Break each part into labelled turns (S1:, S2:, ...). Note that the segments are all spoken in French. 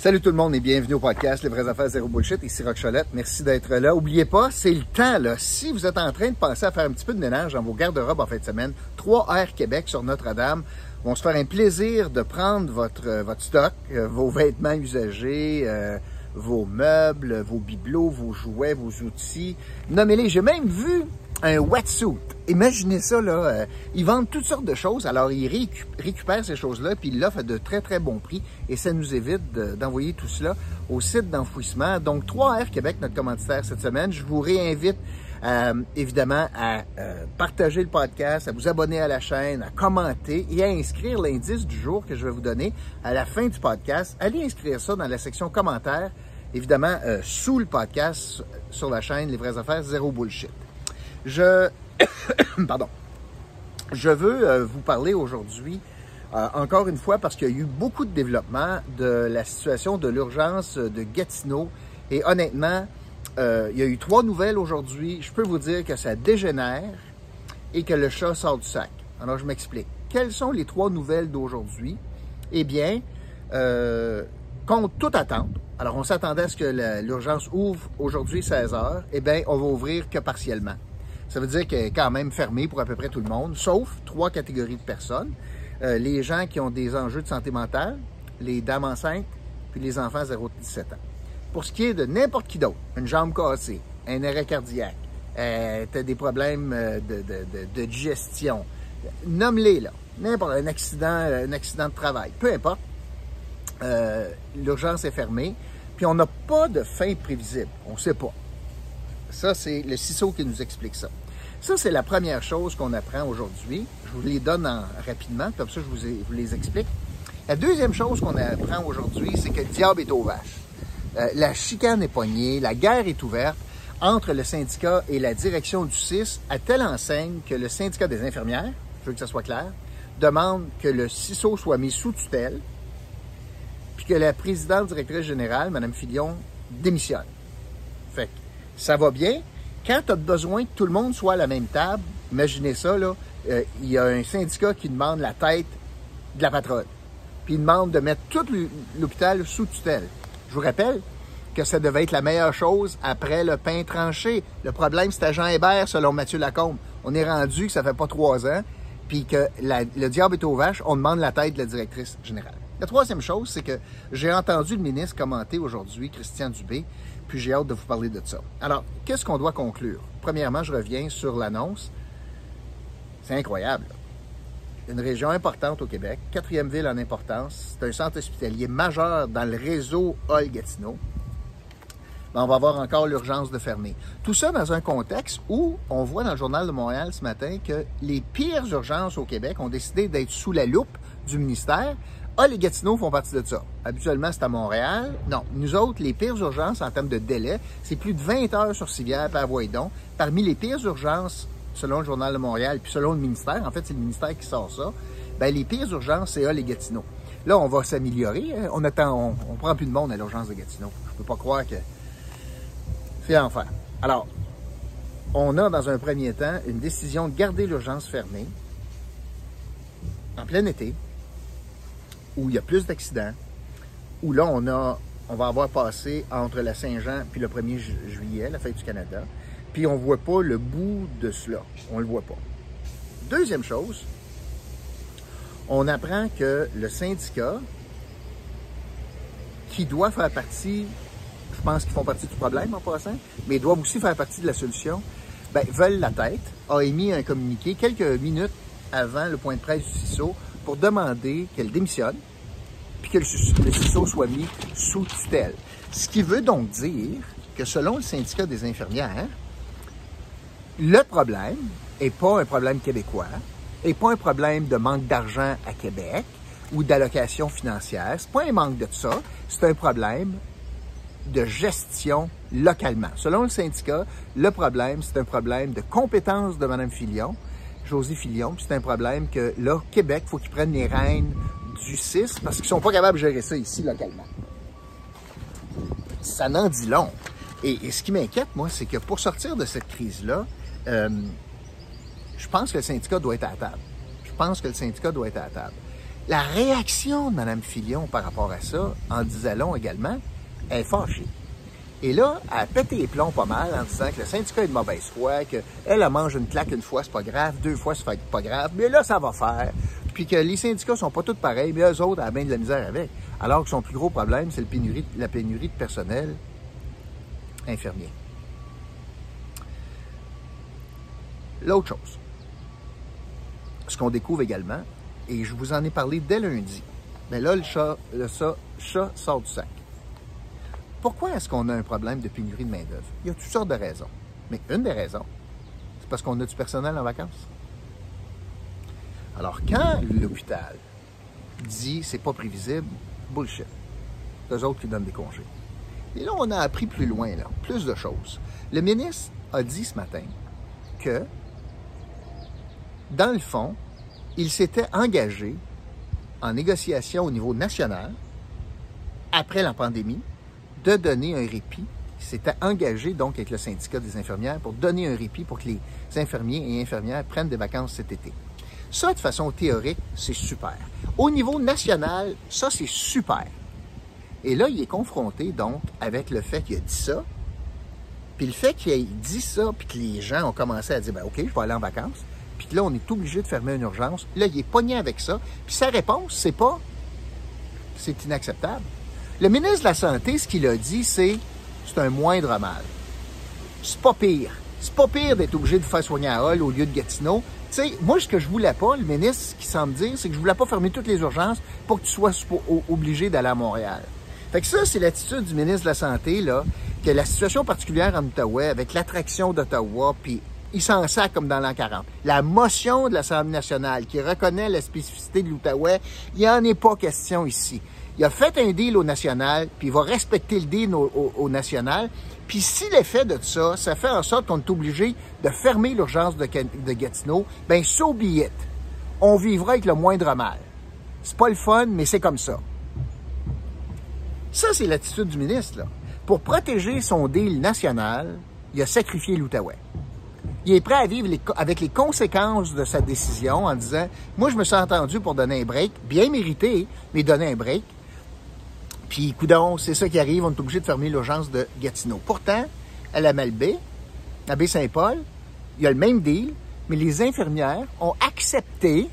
S1: Salut tout le monde et bienvenue au podcast Les vraies affaires zéro bullshit. Ici Rock Cholette. Merci d'être là. Oubliez pas, c'est le temps là. Si vous êtes en train de penser à faire un petit peu de ménage dans vos garde-robes en fin de semaine, 3R Québec sur Notre-Dame vont se faire un plaisir de prendre votre, euh, votre stock, euh, vos vêtements usagés, euh, vos meubles, vos bibelots, vos jouets, vos outils. Nommez-les. J'ai même vu un wetsuit. Imaginez ça, là. euh, ils vendent toutes sortes de choses. Alors, ils récu- récupèrent ces choses-là, puis ils l'offrent à de très, très bons prix. Et ça nous évite de- d'envoyer tout cela au site d'enfouissement. Donc, 3R Québec, notre commanditaire cette semaine. Je vous réinvite, euh, évidemment, à euh, partager le podcast, à vous abonner à la chaîne, à commenter et à inscrire l'indice du jour que je vais vous donner à la fin du podcast. Allez inscrire ça dans la section commentaires, évidemment, euh, sous le podcast sur la chaîne Les vraies affaires, zéro bullshit. Je, pardon, je veux euh, vous parler aujourd'hui, euh, encore une fois, parce qu'il y a eu beaucoup de développement de la situation de l'urgence de Gatineau. Et honnêtement, euh, il y a eu trois nouvelles aujourd'hui. Je peux vous dire que ça dégénère et que le chat sort du sac. Alors, je m'explique. Quelles sont les trois nouvelles d'aujourd'hui? Eh bien, euh, contre toute attente, alors on s'attendait à ce que l'urgence ouvre aujourd'hui 16 heures, eh bien, on va ouvrir que partiellement. Ça veut dire qu'elle est quand même fermée pour à peu près tout le monde, sauf trois catégories de personnes. Euh, les gens qui ont des enjeux de santé mentale, les dames enceintes, puis les enfants 0-17 ans. Pour ce qui est de n'importe qui d'autre, une jambe cassée, un arrêt cardiaque, euh, t'as des problèmes euh, de, digestion, nomme-les là. N'importe un accident, euh, un accident de travail, peu importe. L'urgence est fermée, puis on n'a pas de fin prévisible. On ne sait pas. Ça, c'est le CISO qui nous explique ça. Ça, c'est la première chose qu'on apprend aujourd'hui. Je vous les donne en- rapidement, comme ça je vous, les explique. La deuxième chose qu'on apprend aujourd'hui, c'est que le diable est aux vaches. Euh, la chicane est poignée, la guerre est ouverte entre le syndicat et la direction du CIS à telle enseigne que le syndicat des infirmières, je veux que ça soit clair, demande que le CISO soit mis sous tutelle, puis que la présidente directrice générale, Mme Filion, démissionne. Fait que ça va bien. Quand tu as besoin que tout le monde soit à la même table, imaginez ça, là, euh, il y a un syndicat qui demande la tête de la patronne. Puis il demande de mettre tout l'hôpital sous tutelle. Je vous rappelle que ça devait être la meilleure chose après le pain tranché. Le problème, c'était Jean Hébert, selon Mathieu Lacombe. On est rendu que ça fait pas trois ans, puis que le diable est aux vaches, on demande la tête de la directrice générale. La troisième chose, c'est que j'ai entendu le ministre commenter aujourd'hui, Christian Dubé, puis j'ai hâte de vous parler de ça. Alors, qu'est-ce qu'on doit conclure? Premièrement, je reviens sur l'annonce. C'est incroyable. une région importante au Québec, quatrième ville en importance. C'est un centre hospitalier majeur dans le réseau Hall-Gatineau. Ben, on va avoir encore l'urgence de fermer. Tout ça dans un contexte où on voit dans le Journal de Montréal ce matin que les pires urgences au Québec ont décidé d'être sous la loupe du ministère. Hall et Gatineau font partie de ça. Habituellement, c'est à Montréal. Non, nous autres, les pires urgences en termes de délai, c'est plus de 20 heures sur civière par donc. Parmi les pires urgences selon le Journal de Montréal, puis selon le ministère, en fait, c'est le ministère qui sort ça, ben, les pires urgences, c'est Hall et Gatineau. Là, on va s'améliorer. hein. On attend, on, on prend plus de monde à l'urgence de Gatineau. Je peux pas croire que c'est l'enfer. Alors, on a dans un premier temps une décision de garder l'urgence fermée en plein été, où il y a plus d'accidents, où là, on a, on va avoir passé entre la Saint-Jean puis le 1er ju- juillet, la fête du Canada, puis on voit pas le bout de cela. On le voit pas. Deuxième chose, on apprend que le syndicat, qui doit faire partie, je pense qu'ils font partie du problème en passant, mais ils doivent aussi faire partie de la solution, ben, veulent la tête, a émis un communiqué quelques minutes avant le point de presse du CISO pour demander qu'elle démissionne, puis que le, CISO soit mis sous tutelle. Ce qui veut donc dire que selon le syndicat des infirmières, le problème n'est pas un problème québécois, n'est pas un problème de manque d'argent à Québec ou d'allocation financière. C'est pas un manque de ça, c'est un problème de gestion localement. Selon le syndicat, le problème, c'est un problème de compétence de Mme Filion, Josie Filion, c'est un problème que là, Québec, faut qu'ils prennent les rênes du 6 parce qu'ils sont pas capables de gérer ça ici localement. Ça n'en dit long. Et, ce qui m'inquiète, moi, c'est que pour sortir de cette crise-là, euh, je pense que le syndicat doit être à la table. Je pense que le syndicat doit être à la table. La réaction de Mme Filion par rapport à ça, en disant long également, elle est fâchée. Et là, elle a pété les plombs pas mal en disant que le syndicat est de mauvaise foi, qu'elle, elle mange une claque une fois, c'est pas grave, deux fois, c'est pas grave, mais là, ça va faire. Puis que les syndicats sont pas tous pareils, mais eux autres, ont bien de la misère avec. Alors que son plus gros problème, c'est la pénurie de personnel infirmier. L'autre chose, ce qu'on découvre également, et je vous en ai parlé dès lundi, mais là, le chat, le chat sort du sac. Pourquoi est-ce qu'on a un problème de pénurie de main-d'œuvre? Il y a toutes sortes de raisons. Mais une des raisons, c'est parce qu'on a du personnel en vacances. Alors, quand l'hôpital dit c'est pas prévisible, bullshit. Eux autres qui donnent des congés. Et là, on a appris plus loin, là, plus de choses. Le ministre a dit ce matin que, dans le fond, il s'était engagé en négociation au niveau national, après la pandémie, de donner un répit. Il s'était engagé donc avec le syndicat des infirmières pour donner un répit pour que les infirmiers et infirmières prennent des vacances cet été. Ça, de façon théorique, c'est super. Au niveau national, ça, c'est super. Et là, il est confronté donc avec le fait qu'il a dit ça, puis le fait qu'il ait dit ça, puis que les gens ont commencé à dire, ben OK, je vais aller en vacances, puis que là, on est obligé de fermer une urgence. Là, il est pogné avec ça. Puis sa réponse, c'est pas, c'est inacceptable. Le ministre de la Santé, ce qu'il a dit, c'est c'est un moindre mal. C'est pas pire. C'est pas pire d'être obligé de faire soigner à Hall au lieu de Gatineau. Tu moi, ce que je voulais pas, le ministre, ce qui semble dire, c'est que je voulais pas fermer toutes les urgences pour que tu sois obligé d'aller à Montréal. Fait que ça, c'est l'attitude du ministre de la Santé, là, que la situation particulière en Ottawa, avec l'attraction d'Ottawa, puis il s'en sert comme dans l'an 40. La motion de l'Assemblée nationale qui reconnaît la spécificité de l'Outaouais, il n'y en est pas question ici. Il a fait un deal au national, puis il va respecter le deal au, national. Puis si l'effet de ça, ça fait en sorte qu'on est obligé de fermer l'urgence de, Gatineau, ben so be. On vivra avec le moindre mal. C'est pas le fun, mais c'est comme ça. Ça, c'est l'attitude du ministre. Pour protéger son deal national, il a sacrifié l'Outaouais. Il est prêt à vivre avec les conséquences de sa décision en disant Moi, je me suis entendu pour donner un break, bien mérité, mais donner un break. Puis, coudon, c'est ça qui arrive, on est obligé de fermer l'urgence de Gatineau. Pourtant, à la Malbaie, à Baie-Saint-Paul, il y a le même deal, mais les infirmières ont accepté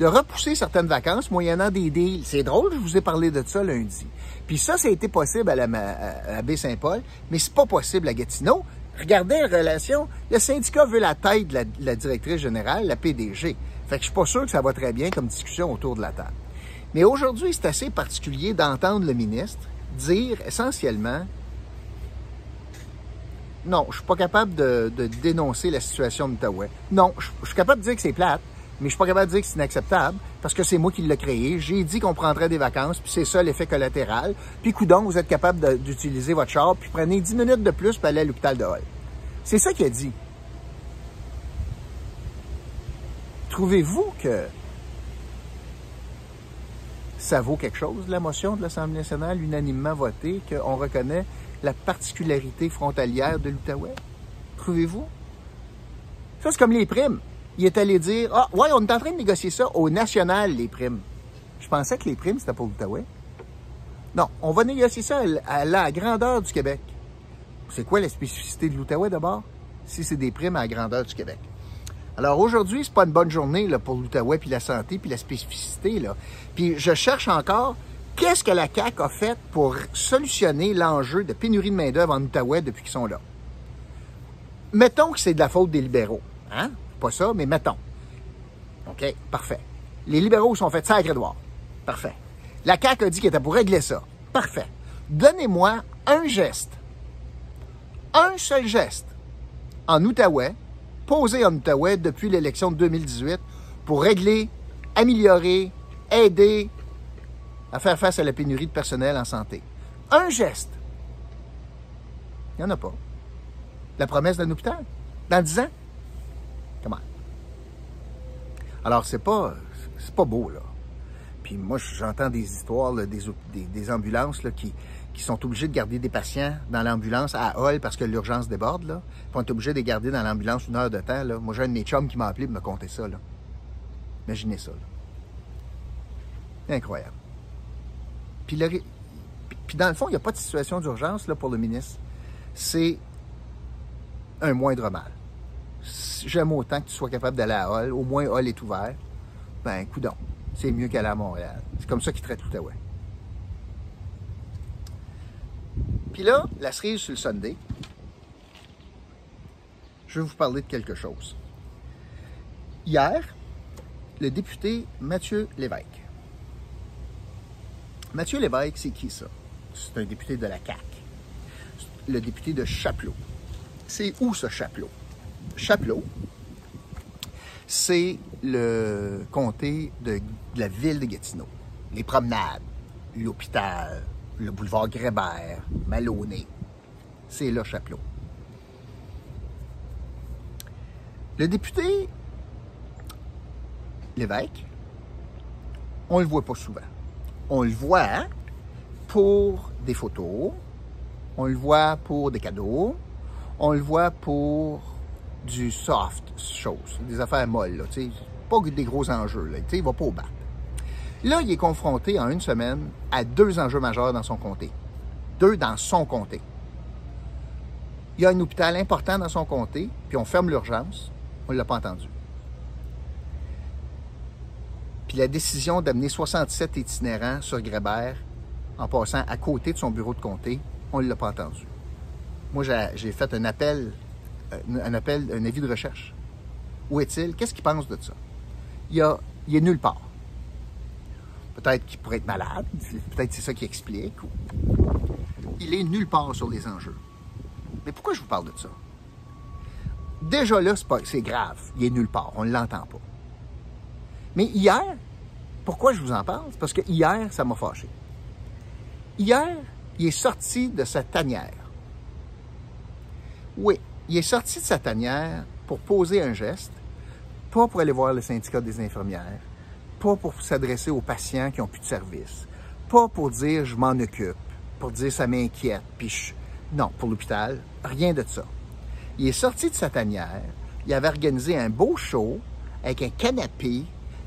S1: de repousser certaines vacances moyennant des deals. C'est drôle, je vous ai parlé de ça lundi. Puis ça, ça a été possible à, la, à, Baie-Saint-Paul, mais c'est pas possible à Gatineau. Regardez la relation. Le syndicat veut la tête de la, de la directrice générale, la PDG. Fait que je suis pas sûr que ça va très bien comme discussion autour de la table. Mais aujourd'hui, c'est assez particulier d'entendre le ministre dire essentiellement non, je suis pas capable de, dénoncer la situation d'Ottawa. Non, je, suis capable de dire que c'est plate, mais je suis pas capable de dire que c'est inacceptable parce que c'est moi qui l'ai créé. J'ai dit qu'on prendrait des vacances, puis c'est ça l'effet collatéral. Puis coudon, vous êtes capable d'utiliser votre char, puis prenez 10 minutes de plus pour aller à l'hôpital de Hall. C'est ça qu'il a dit. Trouvez-vous que ça vaut quelque chose, la motion de l'Assemblée nationale unanimement votée, qu'on reconnaît la particularité frontalière de l'Outaouais? Trouvez-vous? Ça, c'est comme les primes. Il est allé dire, ah, ouais, on est en train de négocier ça au national, les primes. Je pensais que les primes, c'était pour l'Outaouais. Non, on va négocier ça à la grandeur du Québec. C'est quoi la spécificité de l'Outaouais d'abord? Si c'est des primes à la grandeur du Québec. Alors aujourd'hui, c'est pas une bonne journée pour l'Outaouais, puis la santé, puis la spécificité. Là. Puis je cherche encore qu'est-ce que la CAQ a fait pour solutionner l'enjeu de pénurie de main-d'œuvre en Outaouais depuis qu'ils sont là? Mettons que c'est de la faute des libéraux. Hein? Pas ça, mais mettons. OK, parfait. Les libéraux sont faits sacré droit. Parfait. La CAQ a dit qu'elle était pour régler ça. Parfait. Donnez-moi un geste. Un seul geste en Outaouais posé en Outaouais depuis l'élection de 2018 pour régler, améliorer, aider à faire face à la pénurie de personnel en santé. Un geste. Il n'y en a pas. La promesse d'un hôpital. Dans 10 ans. Comment? Alors, c'est pas, c'est pas beau, là. Puis moi, j'entends des histoires, des, ambulances qui, qui sont obligés de garder des patients dans l'ambulance à Hall parce que l'urgence déborde, là. Puis on est obligé de les garder dans l'ambulance une heure de temps, là. Moi, j'ai un de mes chums qui m'a appelé pour me compter ça, là. Imaginez ça, là. Incroyable. Puis, dans le fond, il n'y a pas de situation d'urgence là, pour le ministre. C'est un moindre mal. J'aime autant que tu sois capable d'aller à Hall. Au moins, Hall est ouvert. Ben, coudon. C'est mieux qu'aller à Montréal. C'est comme ça qu'ils traitent l'Outaouais. Puis là, la cerise sur le Sunday, je vais vous parler de quelque chose. Hier, le député Mathieu Lévesque. Mathieu Lévesque, c'est qui ça? C'est un député de la CAQ. Le député de Chapelot. C'est où ce Chapelot? Chapelot, c'est le comté de, la ville de Gatineau. Les promenades, l'hôpital, le boulevard Grébert, Maloney. C'est là Chapelot. Le député l'évêque, on le voit pas souvent. On le voit pour des photos, on le voit pour des cadeaux, on le voit pour du soft choses, des affaires molles, là, pas des gros enjeux, là, il va pas au bas. Là, il est confronté en une semaine à deux enjeux majeurs dans son comté. Deux dans son comté. Il y a un hôpital important dans son comté, puis on ferme l'urgence. On ne l'a pas entendu. Puis la décision d'amener 67 itinérants sur Grébert en passant à côté de son bureau de comté, on ne l'a pas entendu. Moi, j'ai fait un appel, euh, un appel, un avis de recherche. Où est-il? Qu'est-ce qu'il pense de ça? Il, a, il est nulle part. Peut-être qu'il pourrait être malade, peut-être c'est ça qui explique. Il est nulle part sur les enjeux. Mais pourquoi je vous parle de ça? Déjà là, c'est grave. Il est nulle part. On ne l'entend pas. Mais hier, pourquoi je vous en parle? parce que hier, ça m'a fâché. Hier, il est sorti de sa tanière. Oui, il est sorti de sa tanière pour poser un geste, pas pour aller voir le syndicat des infirmières, pas pour s'adresser aux patients qui n'ont plus de service, pas pour dire je m'en occupe, pour dire ça m'inquiète, puis non, pour l'hôpital, rien de ça. Il est sorti de sa tanière, il avait organisé un beau show avec un canapé,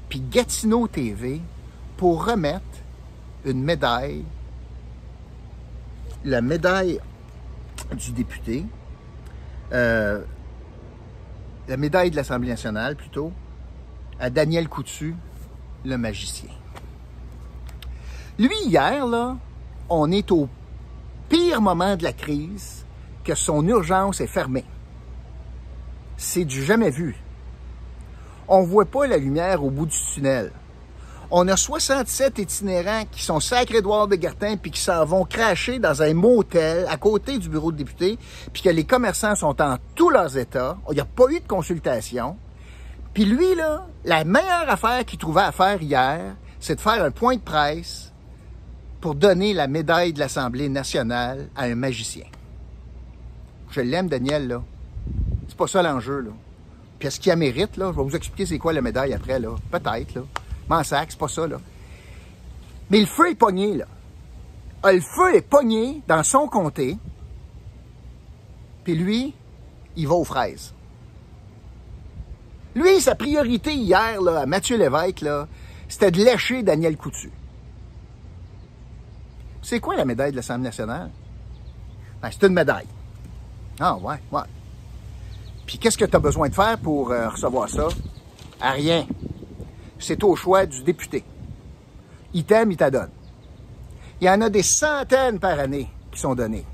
S1: puis Gatineau TV pour remettre une médaille, la médaille du député, euh, la médaille de l'Assemblée nationale plutôt, à Daniel Coutu, le magicien. Lui, hier, là, on est au pire moment de la crise que son urgence est fermée. C'est du jamais vu. On voit pas la lumière au bout du tunnel. On a 67 itinérants qui sont sacrés Édouard de Gartin puis qui s'en vont cracher dans un motel à côté du bureau de député puis que les commerçants sont en tous leurs états. Il n'y a pas eu de consultation. Puis lui, là, la meilleure affaire qu'il trouvait à faire hier, c'est de faire un point de presse pour donner la médaille de l'Assemblée nationale à un magicien. Je l'aime, Daniel, là. C'est pas ça l'enjeu, là. Puis est-ce qu'il a mérite, là? Je vais vous expliquer c'est quoi la médaille après, là. Peut-être, là. Mais c'est pas ça, là. Mais le feu est pogné, là. Ah, le feu est pogné dans son comté. Puis lui, il va aux fraises. Lui, sa priorité hier, à Mathieu Lévesque, c'était de lâcher Daniel Coutu. C'est quoi la médaille de l'Assemblée nationale? Ben, c'est une médaille. Ah, ouais, ouais. Puis qu'est-ce que tu as besoin de faire pour euh, recevoir ça? Rien. C'est au choix du député. Il t'aime, il t'adonne. Il y en a des centaines par année qui sont données.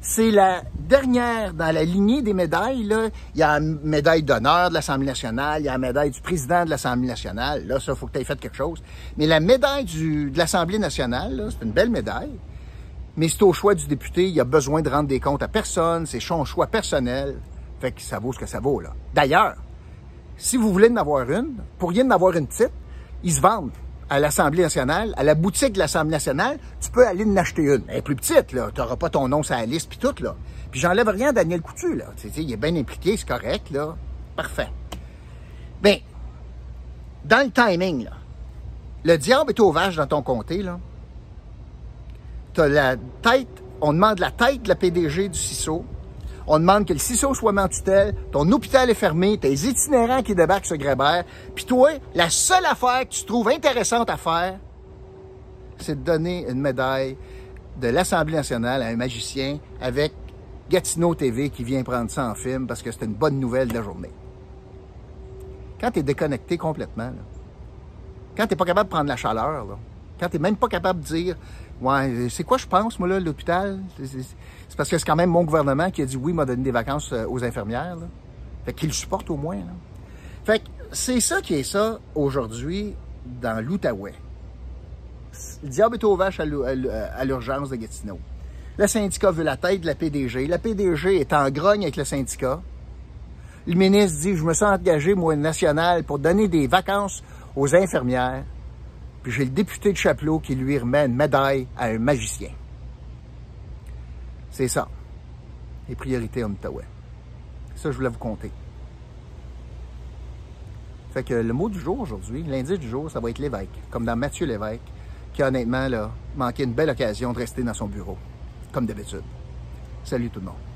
S1: C'est la dernière dans la lignée des médailles. Là. Il y a la médaille d'honneur de l'Assemblée nationale, il y a la médaille du président de l'Assemblée nationale. Là, ça, il faut que tu aies fait quelque chose. Mais la médaille du, de l'Assemblée nationale, c'est une belle médaille. Mais c'est au choix du député. Il a besoin de rendre des comptes à personne. C'est son choix personnel. Fait que ça vaut ce que ça vaut. là. D'ailleurs, si vous voulez en avoir une, pour rien en avoir une petite, ils se vendent à l'Assemblée nationale, à la boutique de l'Assemblée nationale, tu peux aller en acheter une. Elle est plus petite, là. Tu n'auras pas ton nom sur la liste, puis tout, là. J'enlève rien à Daniel Coutu, là. Tu sais, il est bien impliqué, c'est correct, là. Parfait. Bien, dans le timing, là, le diable est au vache dans ton comté, là. T'as la tête, on demande la tête de la PDG du CISO, on demande que le CISO soit tutelle, ton hôpital est fermé, tes itinérants qui débarquent sur Grébert, puis toi, la seule affaire que tu trouves intéressante à faire, c'est de donner une médaille de l'Assemblée nationale à un magicien avec Gatineau TV qui vient prendre ça en film parce que c'est une bonne nouvelle de la journée. Quand tu es déconnecté complètement, là, quand tu n'es pas capable de prendre la chaleur, là, quand tu n'es même pas capable de dire Ouais, c'est quoi je pense, moi, là, l'hôpital? C'est parce que c'est quand même mon gouvernement qui a dit oui, m'a donné des vacances euh, aux infirmières. Fait qu'il supporte au moins. Fait que c'est ça qui est ça aujourd'hui dans l'Outaouais. Le diable est au vache à l'urgence de Gatineau. Le syndicat veut la tête de la PDG. La PDG est en grogne avec le syndicat. Le ministre dit, je me sens engagé, moi, national, pour donner des vacances aux infirmières. Puis j'ai le député de Chapelot qui lui remet une médaille à un magicien. C'est ça. Les priorités Outaouais. Ça, je voulais vous compter. Fait que le mot du jour aujourd'hui, l'indice du jour, ça va être l'évêque, comme dans Mathieu l'évêque, qui honnêtement là, manqué une belle occasion de rester dans son bureau, comme d'habitude. Salut tout le monde.